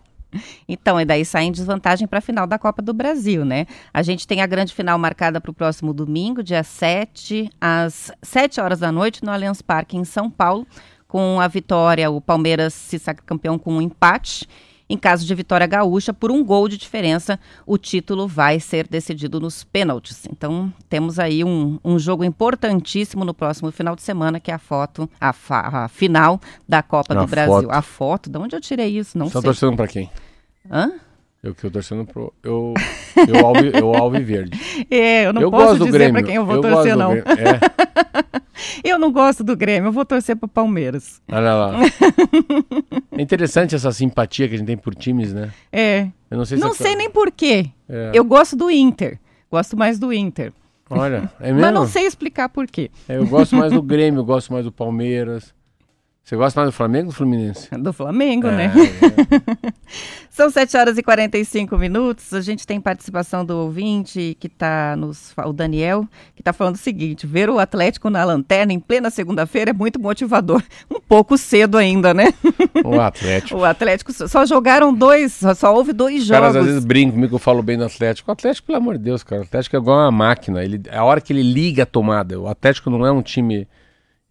Então, e daí sai em desvantagem para a final da Copa do Brasil, né? A gente tem a grande final marcada para o próximo domingo, dia 7, às 7 horas da noite, no Allianz Parque, em São Paulo. Com a vitória, o Palmeiras se sagra campeão com um empate. Em caso de vitória gaúcha, por um gol de diferença, o título vai ser decidido nos pênaltis. Então, temos aí um, um jogo importantíssimo no próximo final de semana, que é a foto, a, a final da Copa A do Brasil. foto. A foto, de onde eu tirei isso? Não Você tá sei. torcendo pra quem? Hã? Eu que eu torcendo pro. Eu. Eu alvi, eu alviverde. É, eu não eu posso gosto do dizer pra quem eu vou gosto torcer, não. É, Eu não gosto do Grêmio, eu vou torcer pro Palmeiras. olha lá. É interessante essa simpatia que a gente tem por times, né? É. Eu não sei se Não é- sei nem por quê. É. Eu gosto do Inter. Gosto mais do Inter. Olha, é mesmo? Mas não sei explicar por quê. É, eu gosto mais do Grêmio, eu gosto mais do Palmeiras. Você gosta mais do Flamengo ou do Fluminense? Do Flamengo, É, né? é. São 7 horas e 45 minutos. A gente tem participação do ouvinte que está nos. O Daniel, que está falando o seguinte: ver o Atlético na lanterna em plena segunda-feira é muito motivador. Um pouco cedo ainda, né? O Atlético. O Atlético só- jogaram dois, só, houve dois Os caras jogos. às vezes brincam comigo que eu falo bem do Atlético. O Atlético, pelo amor de Deus, cara. O Atlético é igual uma máquina. Ele, a hora que ele liga a tomada, o Atlético não é um time.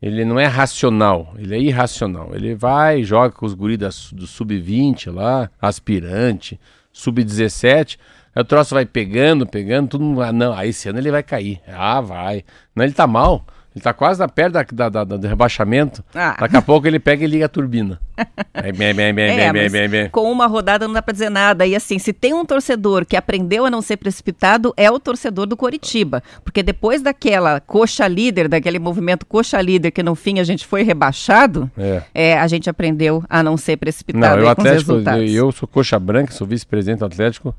Ele não é racional, ele é irracional. Ele vai, joga com os guris do sub-20 lá, aspirante, sub-17. Aí o troço vai pegando, pegando, tudo. Ah, não, aí esse ano ele vai cair. Ah, vai. Não, ele tá mal. Ele tá quase na perto da, da- da- do rebaixamento. Ah. Daqui a pouco ele pega e liga a turbina. Bem, bem, bem, bem, É, bem, bem, bem. Com uma rodada não dá pra dizer nada. E assim, se tem um torcedor que aprendeu a não ser precipitado, é o torcedor do Coritiba. Porque depois daquela coxa líder, daquele movimento coxa líder, que no fim a gente foi rebaixado, É. é, a gente aprendeu a não ser precipitado Não, os Atlético, eu, eu sou coxa branca, sou vice-presidente do Atlético.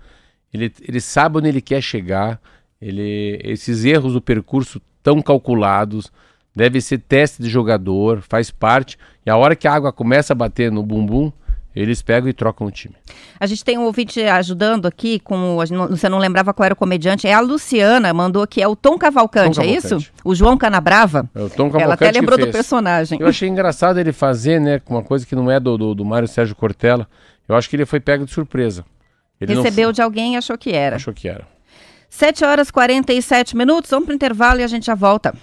Ele, ele sabe onde ele quer chegar. Ele, esses erros do percurso tão calculados, deve ser teste de jogador, faz parte. E a hora que a água começa a bater no bumbum, eles pegam e trocam o time. A gente tem um ouvinte ajudando aqui com. não- Você não lembrava qual era o comediante? É a Luciana, mandou aqui, é o Tom Cavalcante, Tom é isso? Cavalcante. O João Canabrava? É o Tom Ela Cavalcante até que lembrou do personagem. Eu achei engraçado ele fazer, né, com uma coisa que não é do, do, do Mário Sérgio Cortella. Eu acho que ele foi pego de surpresa. Ele não Recebeu de alguém e achou que era. Achou que era. 7 horas e 47 minutos, vamos para o intervalo e a gente já volta.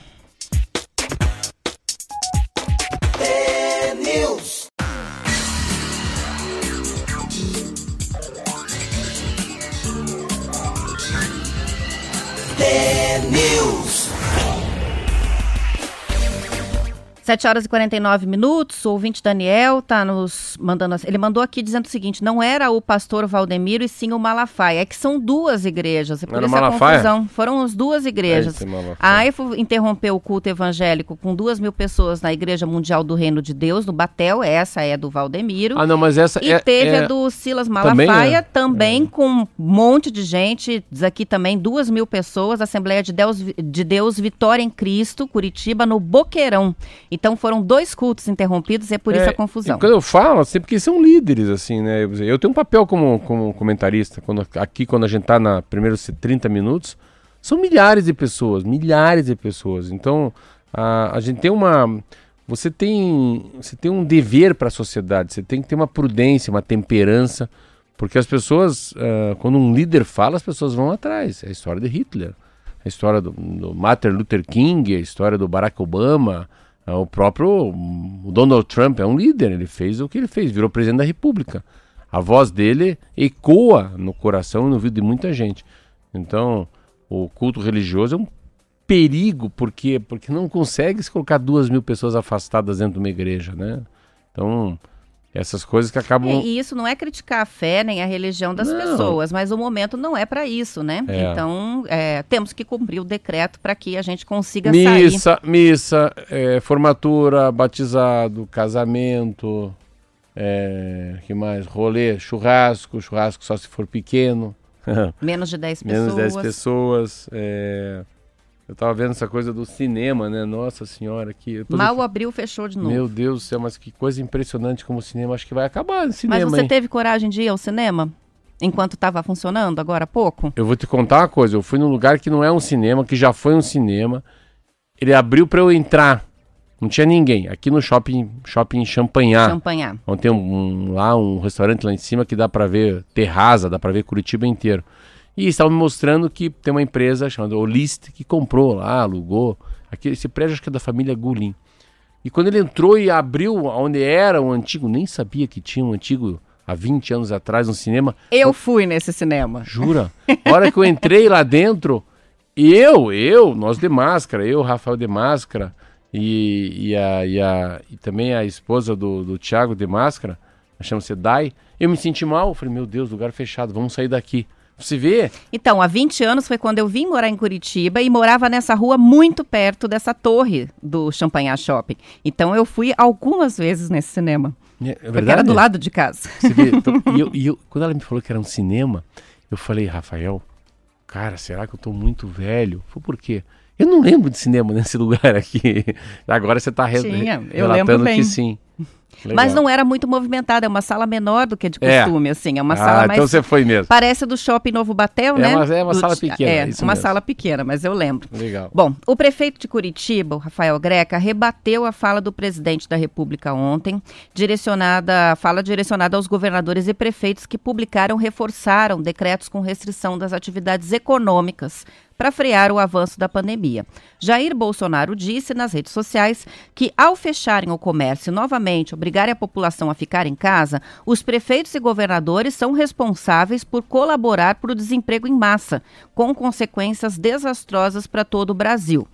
Sete horas e 49 minutos, o ouvinte Daniel tá nos mandando. assim- Ele mandou aqui dizendo o seguinte: não era o pastor Valdemiro e sim o Malafaia. É que são duas igrejas. É por Era isso a confusão. Foram as duas igrejas. Malafaia. A AIFO interrompeu o culto evangélico com duas mil pessoas na Igreja Mundial do Reino de Deus, no Batel. Essa é do Valdemiro. Ah, não, mas essa E é. teve é- a do Silas Também, Malafaia, é? também, com um monte de gente. Diz aqui também duas mil pessoas. Assembleia de Deus, de Deus Vitória em Cristo, Curitiba, no Boqueirão. Então foram dois cultos interrompidos e é por isso É, a confusão. e Quando eu falo, assim, porque são líderes, assim, né? Eu- tenho um papel como, como comentarista. Quando, aqui, quando a gente tá na primeiros 30 minutos, são milhares de pessoas, milhares de pessoas. Então, a, a gente tem uma. Você tem, você tem um dever para a sociedade, você tem que ter uma prudência, uma temperança, porque as pessoas, ah, quando um líder fala, as pessoas vão atrás. É a história de Hitler, a história do, do Martin Luther King, a história do Barack Obama, o próprio Donald Trump é um líder, ele fez o que ele fez, virou presidente da República. A voz dele ecoa no coração e no ouvido de muita gente. Então, o culto religioso é um perigo, porque porque não consegue se colocar duas mil pessoas afastadas dentro de uma igreja, né? Então, essas coisas que acabam... É, e isso não é criticar a fé nem a religião das Não. pessoas, mas o momento não é para isso, né? É. Então, é, temos que cumprir o decreto para que a gente consiga sair. Missa, missa, é, formatura, batizado, casamento, é, que mais? Rolê, churrasco, churrasco só se for pequeno, Menos de 10 menos pessoas. 10 pessoas. Eu tava vendo essa coisa do cinema, né? Nossa senhora, que. Mal eu... abriu, fechou de novo. Meu Deus do céu, mas que coisa impressionante como o cinema. Acho que vai acabar no cinema. Mas você hein? teve coragem de ir ao cinema? Enquanto estava funcionando, agora há pouco? Eu vou te contar uma coisa. Eu fui num lugar que não é um cinema, que já foi um cinema. Ele abriu para eu entrar. Não tinha ninguém. Aqui no shopping, shopping Champanhar. Champanhar. Onde tem um, um, lá um restaurante lá em cima que dá para ver terraza, dá para ver Curitiba inteiro. E estavam me mostrando que tem uma empresa chamada Olist que comprou lá, alugou. Aqui, esse prédio acho que é da família Gulin. E quando ele entrou e abriu onde era o antigo, nem sabia que tinha um antigo há 20 anos atrás um cinema. Eu fui nesse cinema. Jura? A hora que eu entrei lá dentro, eu, eu, nós de máscara, eu, Rafael de máscara e, e, a, e, a, e também a esposa do, do Thiago de máscara, chama-se Dai, eu me senti mal. Falei, meu Deus, lugar fechado, vamos sair daqui. Você vê? Então, há 20 anos foi quando eu vim morar em Curitiba e morava nessa rua muito perto dessa torre do Champanhar Shopping. Então eu fui algumas vezes nesse cinema. É, é porque era do lado de casa. Você vê? Então, e eu, e eu, quando ela me falou que era um cinema, eu falei, Rafael, cara, será que eu tô muito velho? Foi por quê? Eu não lembro de cinema nesse lugar aqui. Agora você está re Tinha, relatando que sim. Legal. Mas não era muito movimentada, é uma sala menor do que de é. costume, é. assim, é uma ah, sala mais... então você foi mesmo. Parece do Shopping Novo Batel, é né? Uma, é uma do... sala pequena, É, uma mesmo. sala pequena, mas eu lembro. Legal. Bom, o prefeito de Curitiba, o Rafael Greca, rebateu a fala do presidente da República ontem, direcionada, fala direcionada aos governadores e prefeitos que publicaram, reforçaram decretos com restrição das atividades econômicas para frear o avanço da pandemia. Jair Bolsonaro disse nas redes sociais que, ao fecharem o comércio novamente, obrigarem a população a ficar em casa, os prefeitos e governadores são responsáveis por colaborar para o desemprego em massa, com consequências desastrosas para todo o Brasil.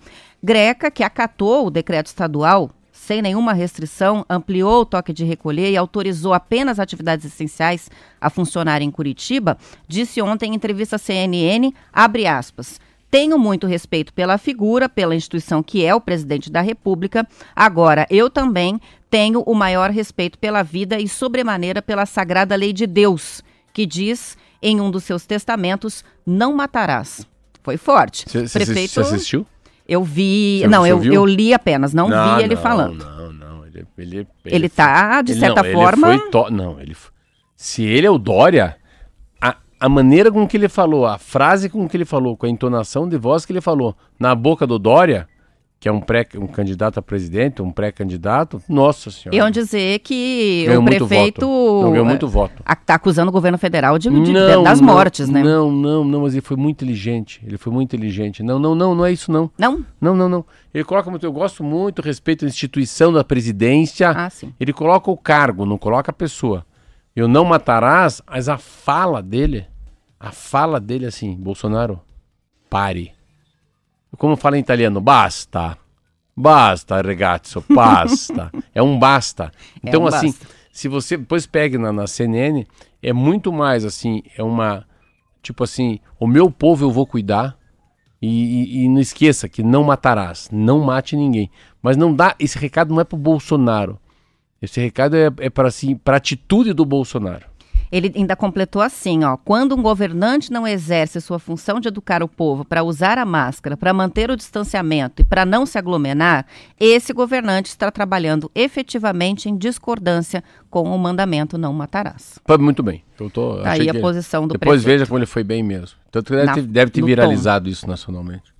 Greca, que acatou o decreto estadual sem nenhuma restrição, ampliou o toque de recolher e autorizou apenas atividades essenciais a funcionar em Curitiba, disse ontem em entrevista à CNN, abre aspas, tenho muito respeito pela figura, pela instituição que é o presidente da República. Agora, eu também tenho o maior respeito pela vida e, sobremaneira, pela sagrada lei de Deus, que diz em um dos seus testamentos: não matarás. Foi forte. Você Prefeito... assistiu? Eu vi. Cê, não, eu, eu li apenas, não, não vi ele não, falando. Não, não. Ele, ele, ele, ele tá, de certa não, forma. Ele foi to... Não, ele. Se ele é o Dória, a maneira com que ele falou, a frase com que ele falou, com a entonação de voz que ele falou, na boca do Dória, que é um, pré, um candidato a presidente, um pré-candidato, nossa senhora. Iam dizer que ganhou o prefeito não, ganhou muito voto. está acusando o governo federal de, de não, das não, mortes, né? Não, não, não, mas ele foi muito inteligente. Ele foi muito inteligente. Não, não, não, não é isso não. Não? Não, não, não. Ele coloca muito, eu gosto muito, respeito a instituição da presidência. Ah, sim. Ele coloca o cargo, não coloca a pessoa. Eu não matarás, mas a fala dele, a fala dele assim, Bolsonaro, pare. Como fala em italiano, basta. Basta, ragazzo, basta. é um basta. É então, é um assim, basta. se você depois pega na, na CNN, é muito mais assim, é uma. Tipo assim, o meu povo eu vou cuidar. E, e, e, não esqueça que não matarás, não mate ninguém. Mas não dá, esse recado não é para o Bolsonaro. Esse recado é, é para assim, a atitude do Bolsonaro. Ele ainda completou assim, ó: quando um governante não exerce sua função de educar o povo para usar a máscara, para manter o distanciamento e para não se aglomerar, esse governante está trabalhando efetivamente em discordância com o mandamento não matarás. Muito bem. Eu tô, tá aí a posição do Depois prefeito. veja como ele foi bem mesmo. Tanto que deve, Na, ter, deve ter viralizado tom. isso nacionalmente.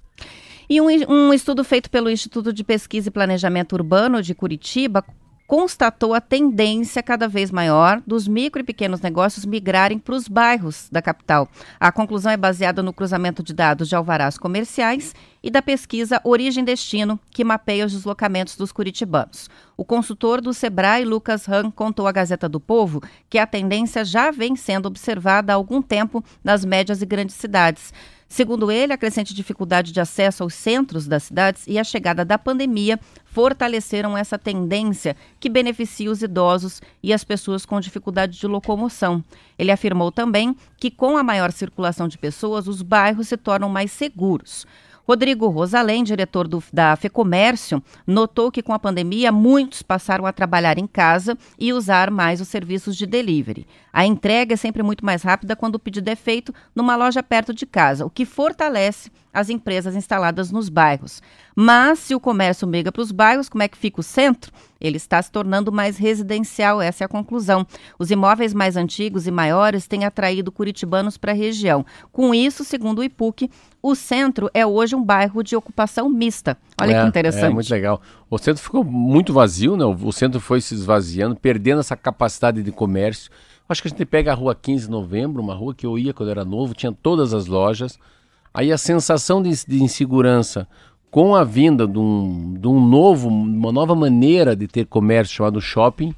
E um, um estudo feito pelo Instituto de Pesquisa e Planejamento Urbano de Curitiba constatou a tendência cada vez maior dos micro e pequenos negócios migrarem para os bairros da capital. A conclusão é baseada no cruzamento de dados de alvarás comerciais e da pesquisa Origem Destino, que mapeia os deslocamentos dos curitibanos. O consultor do Sebrae, Lucas Han, contou à Gazeta do Povo que a tendência já vem sendo observada há algum tempo nas médias e grandes cidades. Segundo ele, a crescente dificuldade de acesso aos centros das cidades e a chegada da pandemia fortaleceram essa tendência que beneficia os idosos e as pessoas com dificuldade de locomoção. Ele afirmou também que, com a maior circulação de pessoas, os bairros se tornam mais seguros. Rodrigo Rosalém, diretor do, da FEComércio, notou que com a pandemia muitos passaram a trabalhar em casa e usar mais os serviços de delivery. A entrega é sempre muito mais rápida quando o pedido é feito numa loja perto de casa, o que fortalece as empresas instaladas nos bairros. Mas se o comércio migra para os bairros, como é que fica o centro? Ele está se tornando mais residencial, essa é a conclusão. Os imóveis mais antigos e maiores têm atraído curitibanos para a região. Com isso, segundo o IPUC, o centro é hoje um bairro de ocupação mista. Olha é, que interessante. É muito legal. O centro ficou muito vazio, né? O centro foi se esvaziando, perdendo essa capacidade de comércio. Acho que a gente pega a rua 15 de novembro, uma rua que eu ia quando era novo, tinha todas as lojas. Aí a sensação de, de insegurança com a vinda de um, de um novo, uma nova maneira de ter comércio chamado shopping,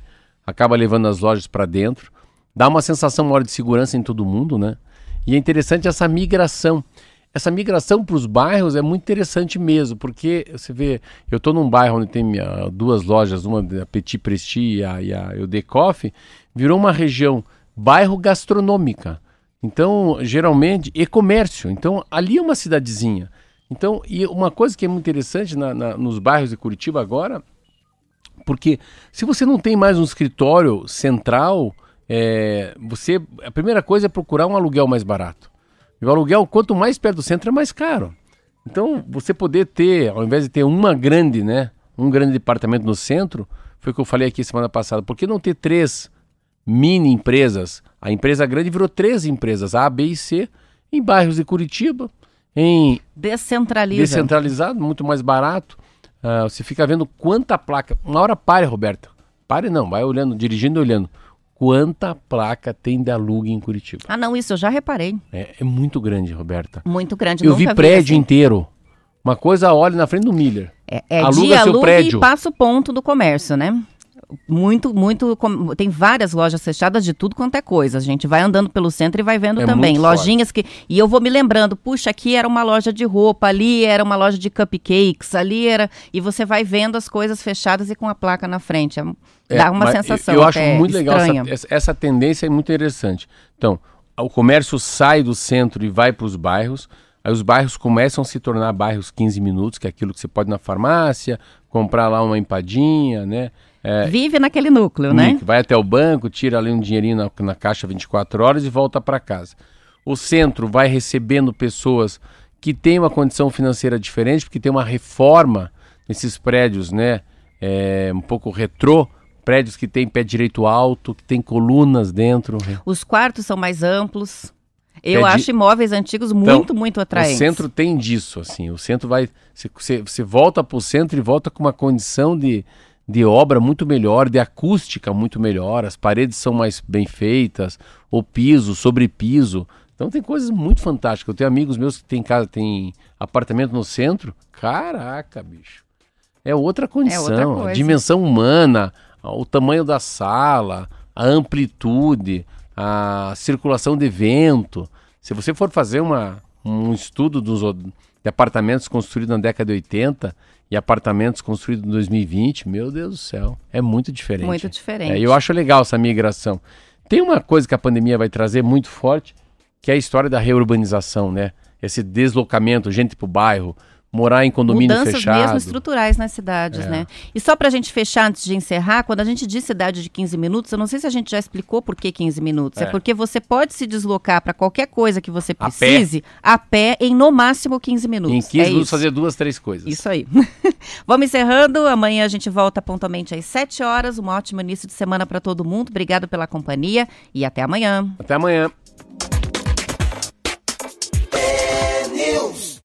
acaba levando as lojas para dentro, dá uma sensação maior de segurança em todo mundo, né? E é interessante essa migração. Essa migração para os bairros é muito interessante mesmo, porque você vê, eu estou num bairro onde tem minha, duas lojas, uma da Petit Prestige e a, e a Coffee, virou uma região bairro gastronômica. Então, geralmente, e comércio. Então, ali é uma cidadezinha. Então, e uma coisa que é muito interessante na, na, nos bairros de Curitiba agora, porque se você não tem mais um escritório central, é, você a primeira coisa é procurar um aluguel mais barato. E o aluguel, quanto mais perto do centro, é mais caro. Então, você poder ter, ao invés de ter uma grande, né, um grande departamento no centro, foi o que eu falei aqui semana passada, por que não ter três mini empresas. A empresa grande virou três empresas, A, B e C, em bairros de Curitiba, em Descentraliza. descentralizado, muito mais barato. Uh, você fica vendo quanta placa. Uma hora pare, Roberta. Pare não, vai olhando, dirigindo e olhando. Quanta placa tem de alugue em Curitiba? Ah, não, isso eu já reparei. É, é muito grande, Roberta. Muito grande. Eu vi prédio assim. inteiro. Uma coisa, olha na frente do Miller. É, é Aluga de alugue prédio. e passa o ponto do comércio, né? Muito, muito. Tem várias lojas fechadas de tudo quanto é coisa. A gente vai andando pelo centro e vai vendo é também. Lojinhas forte. que. E eu vou me lembrando, puxa, aqui era uma loja de roupa, ali era uma loja de cupcakes, ali era. E você vai vendo as coisas fechadas e com a placa na frente. É, Dá uma sensação. Eu acho muito legal essa, essa tendência é muito interessante. Então, o comércio sai do centro e vai para os bairros. Aí os bairros começam a se tornar bairros 15 minutos, que é aquilo que você pode ir na farmácia, comprar lá uma empadinha, né? É, Vive naquele núcleo, né? Vai até o banco, tira ali um dinheirinho na, na caixa 24 horas e volta para casa. O centro vai recebendo pessoas que têm uma condição financeira diferente, porque tem uma reforma nesses prédios, né? É, um pouco retrô, prédios que têm pé direito alto, que tem colunas dentro. Os quartos são mais amplos. Eu acho di... imóveis antigos então, muito, então, muito atraentes. O centro tem disso, assim. O centro vai. Você, você volta para o centro e volta com uma condição de, de obra muito melhor, de acústica muito melhor, as paredes são mais bem feitas, o piso, sobre piso. Então tem coisas muito fantásticas. Eu tenho amigos meus que têm casa, tem apartamento no centro. Caraca, bicho. É outra condição, é outra a dimensão humana, o tamanho da sala, a amplitude, a circulação de vento. Se você for fazer uma, um estudo dos de apartamentos construídos na década de 80, e apartamentos construídos em 2020, meu Deus do céu, é muito diferente. Muito diferente. É, eu acho legal essa migração. Tem uma coisa que a pandemia vai trazer muito forte, que é a história da reurbanização, né? Esse deslocamento, gente para o bairro, morar em condomínio Mudanças fechado. Mudanças mesmo estruturais nas cidades, é. né? E só para a gente fechar antes de encerrar, quando a gente diz cidade de 15 minutos, eu não sei se a gente já explicou por que 15 minutos. É, é porque você pode se deslocar para qualquer coisa que você precise a pé. a pé, em no máximo 15 minutos. Em 15 é minutos isso. fazer duas, três coisas. Isso aí. Vamos encerrando. Amanhã a gente volta pontualmente às 7 horas. Um ótimo início de semana para todo mundo. Obrigado pela companhia e até amanhã. Até amanhã. É